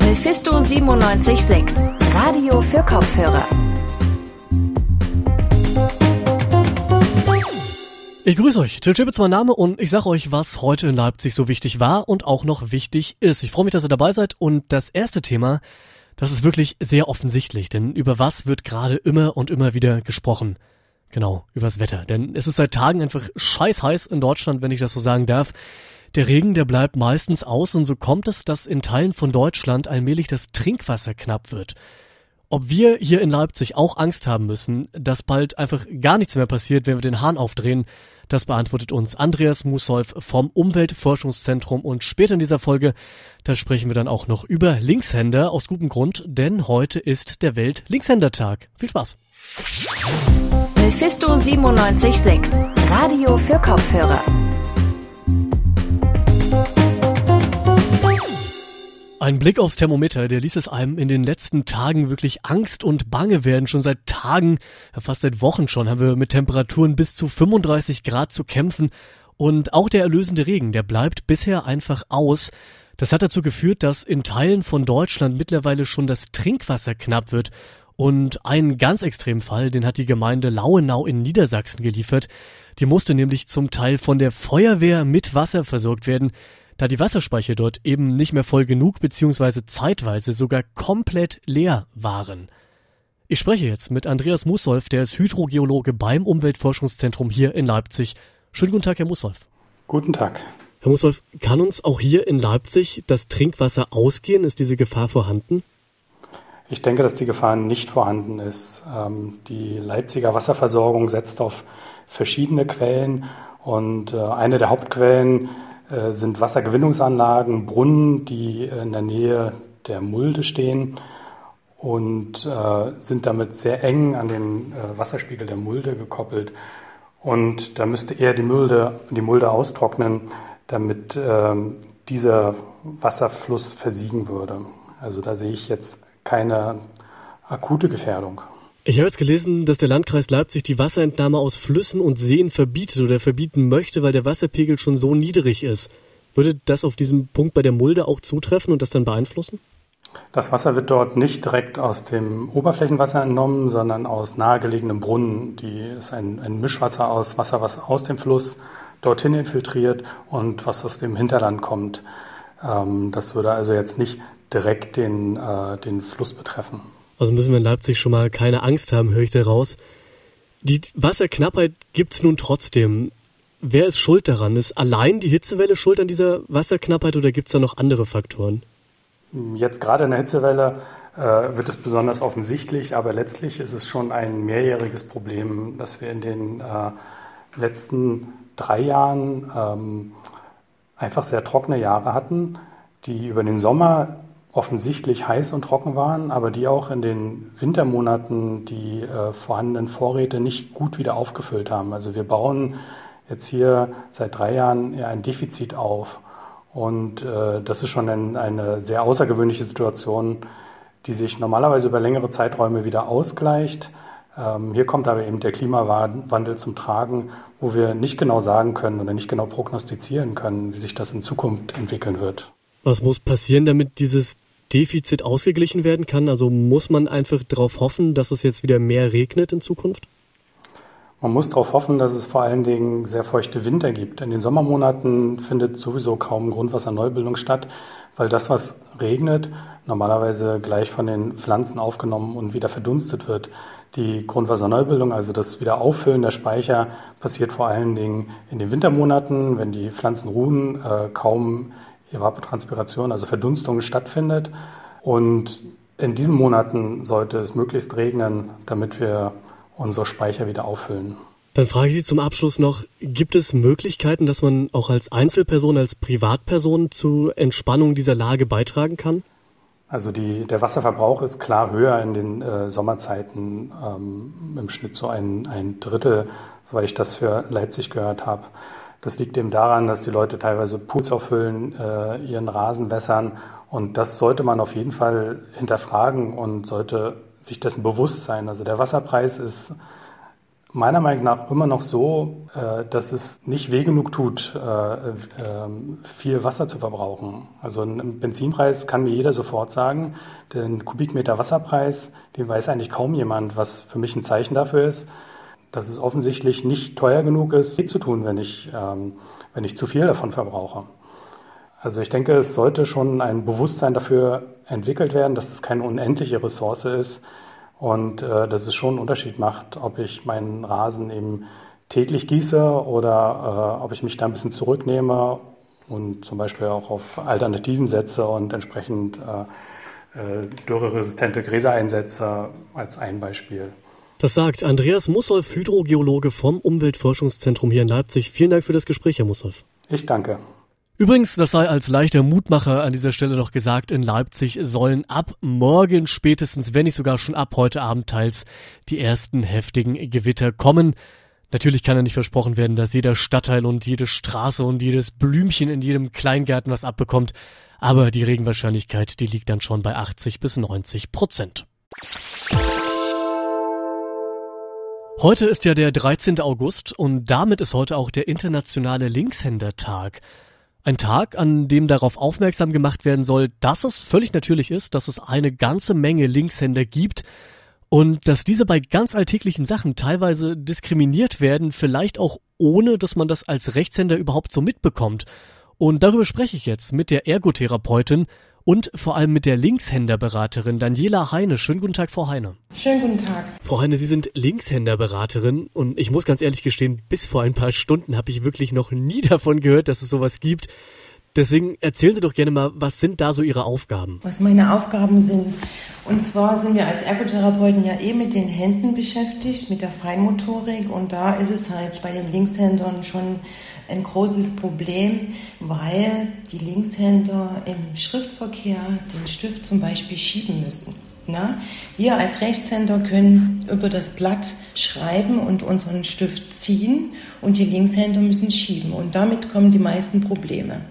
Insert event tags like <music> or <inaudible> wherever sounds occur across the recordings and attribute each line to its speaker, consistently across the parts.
Speaker 1: Mephisto 976, Radio für Kopfhörer.
Speaker 2: Ich grüße euch. Till Chip ist mein Name und ich sage euch, was heute in Leipzig so wichtig war und auch noch wichtig ist. Ich freue mich, dass ihr dabei seid und das erste Thema, das ist wirklich sehr offensichtlich, denn über was wird gerade immer und immer wieder gesprochen? Genau, übers Wetter. Denn es ist seit Tagen einfach scheiß heiß in Deutschland, wenn ich das so sagen darf. Der Regen, der bleibt meistens aus und so kommt es, dass in Teilen von Deutschland allmählich das Trinkwasser knapp wird. Ob wir hier in Leipzig auch Angst haben müssen, dass bald einfach gar nichts mehr passiert, wenn wir den Hahn aufdrehen, das beantwortet uns Andreas Musolf vom Umweltforschungszentrum und später in dieser Folge, da sprechen wir dann auch noch über Linkshänder aus gutem Grund, denn heute ist der Welt-Linkshändertag. Viel Spaß!
Speaker 1: Mephisto 976, Radio für Kopfhörer.
Speaker 2: Ein Blick aufs Thermometer, der ließ es einem in den letzten Tagen wirklich Angst und Bange werden. Schon seit Tagen, fast seit Wochen schon, haben wir mit Temperaturen bis zu 35 Grad zu kämpfen. Und auch der erlösende Regen, der bleibt bisher einfach aus. Das hat dazu geführt, dass in Teilen von Deutschland mittlerweile schon das Trinkwasser knapp wird. Und einen ganz extremen Fall, den hat die Gemeinde Lauenau in Niedersachsen geliefert. Die musste nämlich zum Teil von der Feuerwehr mit Wasser versorgt werden da die Wasserspeicher dort eben nicht mehr voll genug bzw. zeitweise sogar komplett leer waren. Ich spreche jetzt mit Andreas Mussolf, der ist Hydrogeologe beim Umweltforschungszentrum hier in Leipzig. Schönen guten Tag, Herr Mussolf.
Speaker 3: Guten Tag.
Speaker 2: Herr Mussolf, kann uns auch hier in Leipzig das Trinkwasser ausgehen? Ist diese Gefahr vorhanden?
Speaker 3: Ich denke, dass die Gefahr nicht vorhanden ist. Ähm, die Leipziger Wasserversorgung setzt auf verschiedene Quellen und äh, eine der Hauptquellen sind Wassergewinnungsanlagen, Brunnen, die in der Nähe der Mulde stehen und äh, sind damit sehr eng an den äh, Wasserspiegel der Mulde gekoppelt. Und da müsste eher die Mulde, die Mulde austrocknen, damit äh, dieser Wasserfluss versiegen würde. Also da sehe ich jetzt keine akute Gefährdung.
Speaker 2: Ich habe jetzt gelesen, dass der Landkreis Leipzig die Wasserentnahme aus Flüssen und Seen verbietet oder verbieten möchte, weil der Wasserpegel schon so niedrig ist. Würde das auf diesem Punkt bei der Mulde auch zutreffen und das dann beeinflussen?
Speaker 3: Das Wasser wird dort nicht direkt aus dem Oberflächenwasser entnommen, sondern aus nahegelegenen Brunnen. Die ist ein, ein Mischwasser aus Wasser, was aus dem Fluss dorthin infiltriert und was aus dem Hinterland kommt. Ähm, das würde also jetzt nicht direkt den, äh, den Fluss betreffen.
Speaker 2: Also müssen wir in Leipzig schon mal keine Angst haben, höre ich da raus. Die Wasserknappheit gibt es nun trotzdem. Wer ist schuld daran? Ist allein die Hitzewelle schuld an dieser Wasserknappheit oder gibt es da noch andere Faktoren?
Speaker 3: Jetzt gerade in der Hitzewelle äh, wird es besonders offensichtlich, aber letztlich ist es schon ein mehrjähriges Problem, dass wir in den äh, letzten drei Jahren ähm, einfach sehr trockene Jahre hatten, die über den Sommer offensichtlich heiß und trocken waren, aber die auch in den Wintermonaten die äh, vorhandenen Vorräte nicht gut wieder aufgefüllt haben. Also wir bauen jetzt hier seit drei Jahren ja ein Defizit auf. Und äh, das ist schon ein, eine sehr außergewöhnliche Situation, die sich normalerweise über längere Zeiträume wieder ausgleicht. Ähm, hier kommt aber eben der Klimawandel zum Tragen, wo wir nicht genau sagen können oder nicht genau prognostizieren können, wie sich das in Zukunft entwickeln wird.
Speaker 2: Was muss passieren, damit dieses Defizit ausgeglichen werden kann? Also muss man einfach darauf hoffen, dass es jetzt wieder mehr regnet in Zukunft?
Speaker 3: Man muss darauf hoffen, dass es vor allen Dingen sehr feuchte Winter gibt. In den Sommermonaten findet sowieso kaum Grundwasserneubildung statt, weil das, was regnet, normalerweise gleich von den Pflanzen aufgenommen und wieder verdunstet wird. Die Grundwasserneubildung, also das Wiederauffüllen der Speicher, passiert vor allen Dingen in den Wintermonaten, wenn die Pflanzen ruhen, äh, kaum Evapotranspiration, also Verdunstung stattfindet. Und in diesen Monaten sollte es möglichst regnen, damit wir unsere Speicher wieder auffüllen.
Speaker 2: Dann frage ich Sie zum Abschluss noch, gibt es Möglichkeiten, dass man auch als Einzelperson, als Privatperson zu Entspannung dieser Lage beitragen kann?
Speaker 3: Also die, der Wasserverbrauch ist klar höher in den äh, Sommerzeiten, ähm, im Schnitt so ein, ein Drittel, soweit ich das für Leipzig gehört habe. Das liegt eben daran, dass die Leute teilweise Pools auffüllen, äh, ihren Rasen wässern. Und das sollte man auf jeden Fall hinterfragen und sollte sich dessen bewusst sein. Also der Wasserpreis ist meiner Meinung nach immer noch so, äh, dass es nicht weh genug tut, äh, ähm, viel Wasser zu verbrauchen. Also ein Benzinpreis kann mir jeder sofort sagen. Den Kubikmeter Wasserpreis, den weiß eigentlich kaum jemand, was für mich ein Zeichen dafür ist, dass es offensichtlich nicht teuer genug ist, weh zu tun, wenn ich, ähm, wenn ich zu viel davon verbrauche. Also ich denke, es sollte schon ein Bewusstsein dafür entwickelt werden, dass es keine unendliche Ressource ist, und äh, dass es schon einen Unterschied macht, ob ich meinen Rasen eben täglich gieße oder äh, ob ich mich da ein bisschen zurücknehme und zum Beispiel auch auf Alternativen setze und entsprechend äh, äh, dürreresistente Gräser einsetze als ein Beispiel.
Speaker 2: Das sagt Andreas Mussolf, Hydrogeologe vom Umweltforschungszentrum hier in Leipzig. Vielen Dank für das Gespräch, Herr Mussolf.
Speaker 3: Ich danke.
Speaker 2: Übrigens, das sei als leichter Mutmacher an dieser Stelle noch gesagt, in Leipzig sollen ab morgen spätestens, wenn nicht sogar schon ab heute Abend teils, die ersten heftigen Gewitter kommen. Natürlich kann ja nicht versprochen werden, dass jeder Stadtteil und jede Straße und jedes Blümchen in jedem Kleingarten was abbekommt, aber die Regenwahrscheinlichkeit, die liegt dann schon bei 80 bis 90 Prozent. Heute ist ja der 13. August und damit ist heute auch der internationale Linkshändertag. Ein Tag, an dem darauf aufmerksam gemacht werden soll, dass es völlig natürlich ist, dass es eine ganze Menge Linkshänder gibt und dass diese bei ganz alltäglichen Sachen teilweise diskriminiert werden, vielleicht auch ohne, dass man das als Rechtshänder überhaupt so mitbekommt. Und darüber spreche ich jetzt mit der Ergotherapeutin und vor allem mit der Linkshänderberaterin Daniela Heine. Schönen guten Tag, Frau Heine.
Speaker 4: Schönen guten Tag.
Speaker 2: Frau Heine, Sie sind Linkshänderberaterin und ich muss ganz ehrlich gestehen, bis vor ein paar Stunden habe ich wirklich noch nie <laughs> davon gehört, dass es sowas gibt. Deswegen erzählen Sie doch gerne mal, was sind da so Ihre Aufgaben?
Speaker 4: Was meine Aufgaben sind. Und zwar sind wir als Ergotherapeuten ja eh mit den Händen beschäftigt, mit der Feinmotorik. Und da ist es halt bei den Linkshändern schon ein großes Problem, weil die Linkshänder im Schriftverkehr den Stift zum Beispiel schieben müssen. Na? Wir als Rechtshänder können über das Blatt schreiben und unseren Stift ziehen und die Linkshänder müssen schieben und damit kommen die meisten Probleme.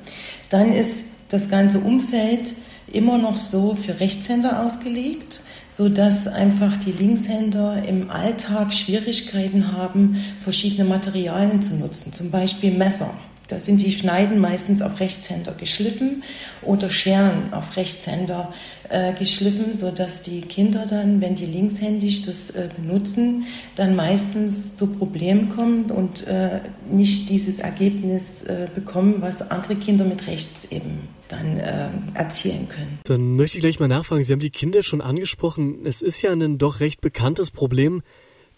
Speaker 4: Dann ist das ganze Umfeld immer noch so für Rechtshänder ausgelegt so dass einfach die Linkshänder im Alltag Schwierigkeiten haben, verschiedene Materialien zu nutzen, zum Beispiel Messer. Da sind die Schneiden meistens auf Rechtshänder geschliffen oder Scheren auf Rechtshänder äh, geschliffen, sodass die Kinder dann, wenn die linkshändig das äh, benutzen, dann meistens zu Problemen kommen und äh, nicht dieses Ergebnis äh, bekommen, was andere Kinder mit rechts eben dann äh, erzielen können.
Speaker 2: Dann möchte ich gleich mal nachfragen. Sie haben die Kinder schon angesprochen. Es ist ja ein doch recht bekanntes Problem,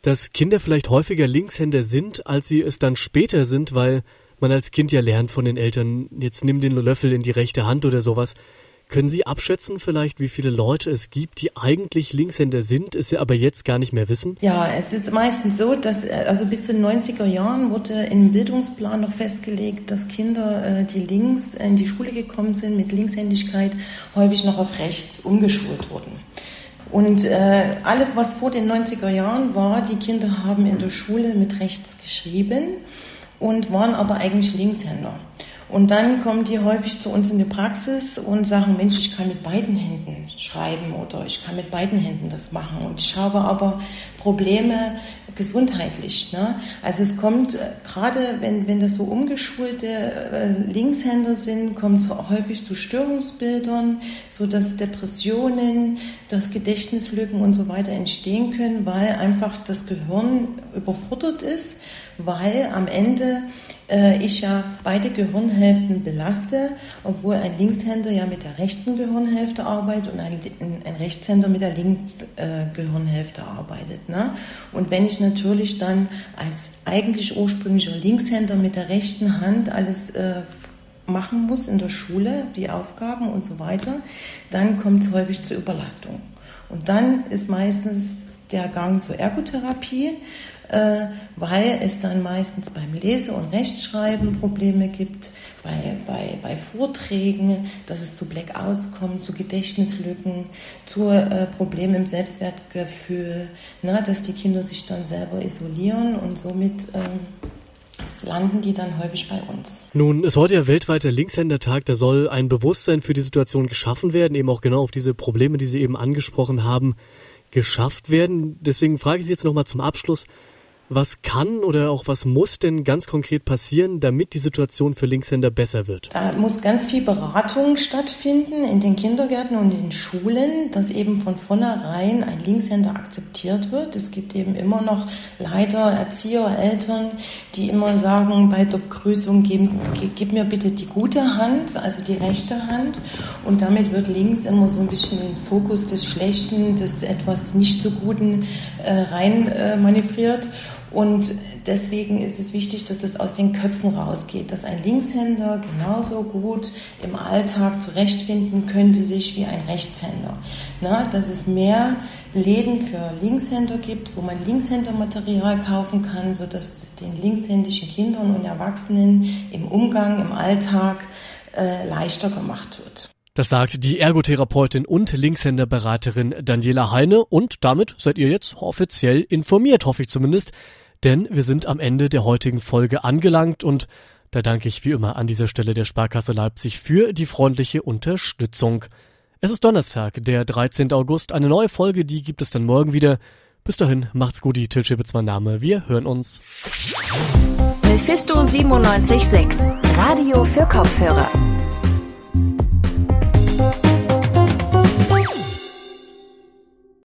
Speaker 2: dass Kinder vielleicht häufiger Linkshänder sind, als sie es dann später sind, weil man als Kind ja lernt von den Eltern, jetzt nimm den Löffel in die rechte Hand oder sowas. Können Sie abschätzen vielleicht, wie viele Leute es gibt, die eigentlich Linkshänder sind, es aber jetzt gar nicht mehr wissen?
Speaker 4: Ja, es ist meistens so, dass äh, also bis zu den 90er Jahren wurde im Bildungsplan noch festgelegt, dass Kinder, äh, die links in die Schule gekommen sind mit Linkshändigkeit, häufig noch auf rechts umgeschult wurden. Und äh, alles, was vor den 90er Jahren war, die Kinder haben in der Schule mit rechts geschrieben und waren aber eigentlich Linkshänder. Und dann kommen die häufig zu uns in die Praxis und sagen, Mensch, ich kann mit beiden Händen schreiben oder ich kann mit beiden Händen das machen. Und ich habe aber Probleme gesundheitlich. Ne? Also es kommt, äh, gerade wenn, wenn das so umgeschulte äh, Linkshänder sind, kommt es häufig zu Störungsbildern, so dass Depressionen, dass Gedächtnislücken und so weiter entstehen können, weil einfach das Gehirn überfordert ist, weil am Ende ich ja beide Gehirnhälften belaste, obwohl ein Linkshänder ja mit der rechten Gehirnhälfte arbeitet und ein, ein Rechtshänder mit der linken äh, Gehirnhälfte arbeitet. Ne? Und wenn ich natürlich dann als eigentlich ursprünglicher Linkshänder mit der rechten Hand alles äh, machen muss in der Schule, die Aufgaben und so weiter, dann kommt es häufig zur Überlastung. Und dann ist meistens der Gang zur Ergotherapie äh, weil es dann meistens beim Lese- und Rechtschreiben Probleme gibt, bei, bei, bei Vorträgen, dass es zu Blackouts kommt, zu Gedächtnislücken, zu äh, Problemen im Selbstwertgefühl, ne, dass die Kinder sich dann selber isolieren und somit ähm, landen die dann häufig bei uns.
Speaker 2: Nun ist heute ja weltweiter Linkshändertag, da soll ein Bewusstsein für die Situation geschaffen werden, eben auch genau auf diese Probleme, die Sie eben angesprochen haben, geschafft werden. Deswegen frage ich Sie jetzt nochmal zum Abschluss, Was kann oder auch was muss denn ganz konkret passieren, damit die Situation für Linkshänder besser wird?
Speaker 4: Da muss ganz viel Beratung stattfinden in den Kindergärten und in den Schulen, dass eben von vornherein ein Linkshänder akzeptiert wird. Es gibt eben immer noch leider Erzieher, Eltern, die immer sagen, bei der Begrüßung gib mir bitte die gute Hand, also die rechte Hand. Und damit wird links immer so ein bisschen den Fokus des Schlechten, des etwas nicht so Guten äh, rein äh, manövriert. Und deswegen ist es wichtig, dass das aus den Köpfen rausgeht, dass ein Linkshänder genauso gut im Alltag zurechtfinden könnte sich wie ein Rechtshänder. Na, dass es mehr Läden für Linkshänder gibt, wo man Linkshändermaterial kaufen kann, sodass es den linkshändischen Kindern und Erwachsenen im Umgang, im Alltag äh, leichter gemacht wird.
Speaker 2: Das sagt die Ergotherapeutin und Linkshänderberaterin Daniela Heine und damit seid ihr jetzt offiziell informiert, hoffe ich zumindest. Denn wir sind am Ende der heutigen Folge angelangt und da danke ich wie immer an dieser Stelle der Sparkasse Leipzig für die freundliche Unterstützung. Es ist Donnerstag, der 13. August. Eine neue Folge, die gibt es dann morgen wieder. Bis dahin, macht's gut, die Til mein Name. Wir hören uns.
Speaker 1: Mephisto 976, Radio für Kopfhörer.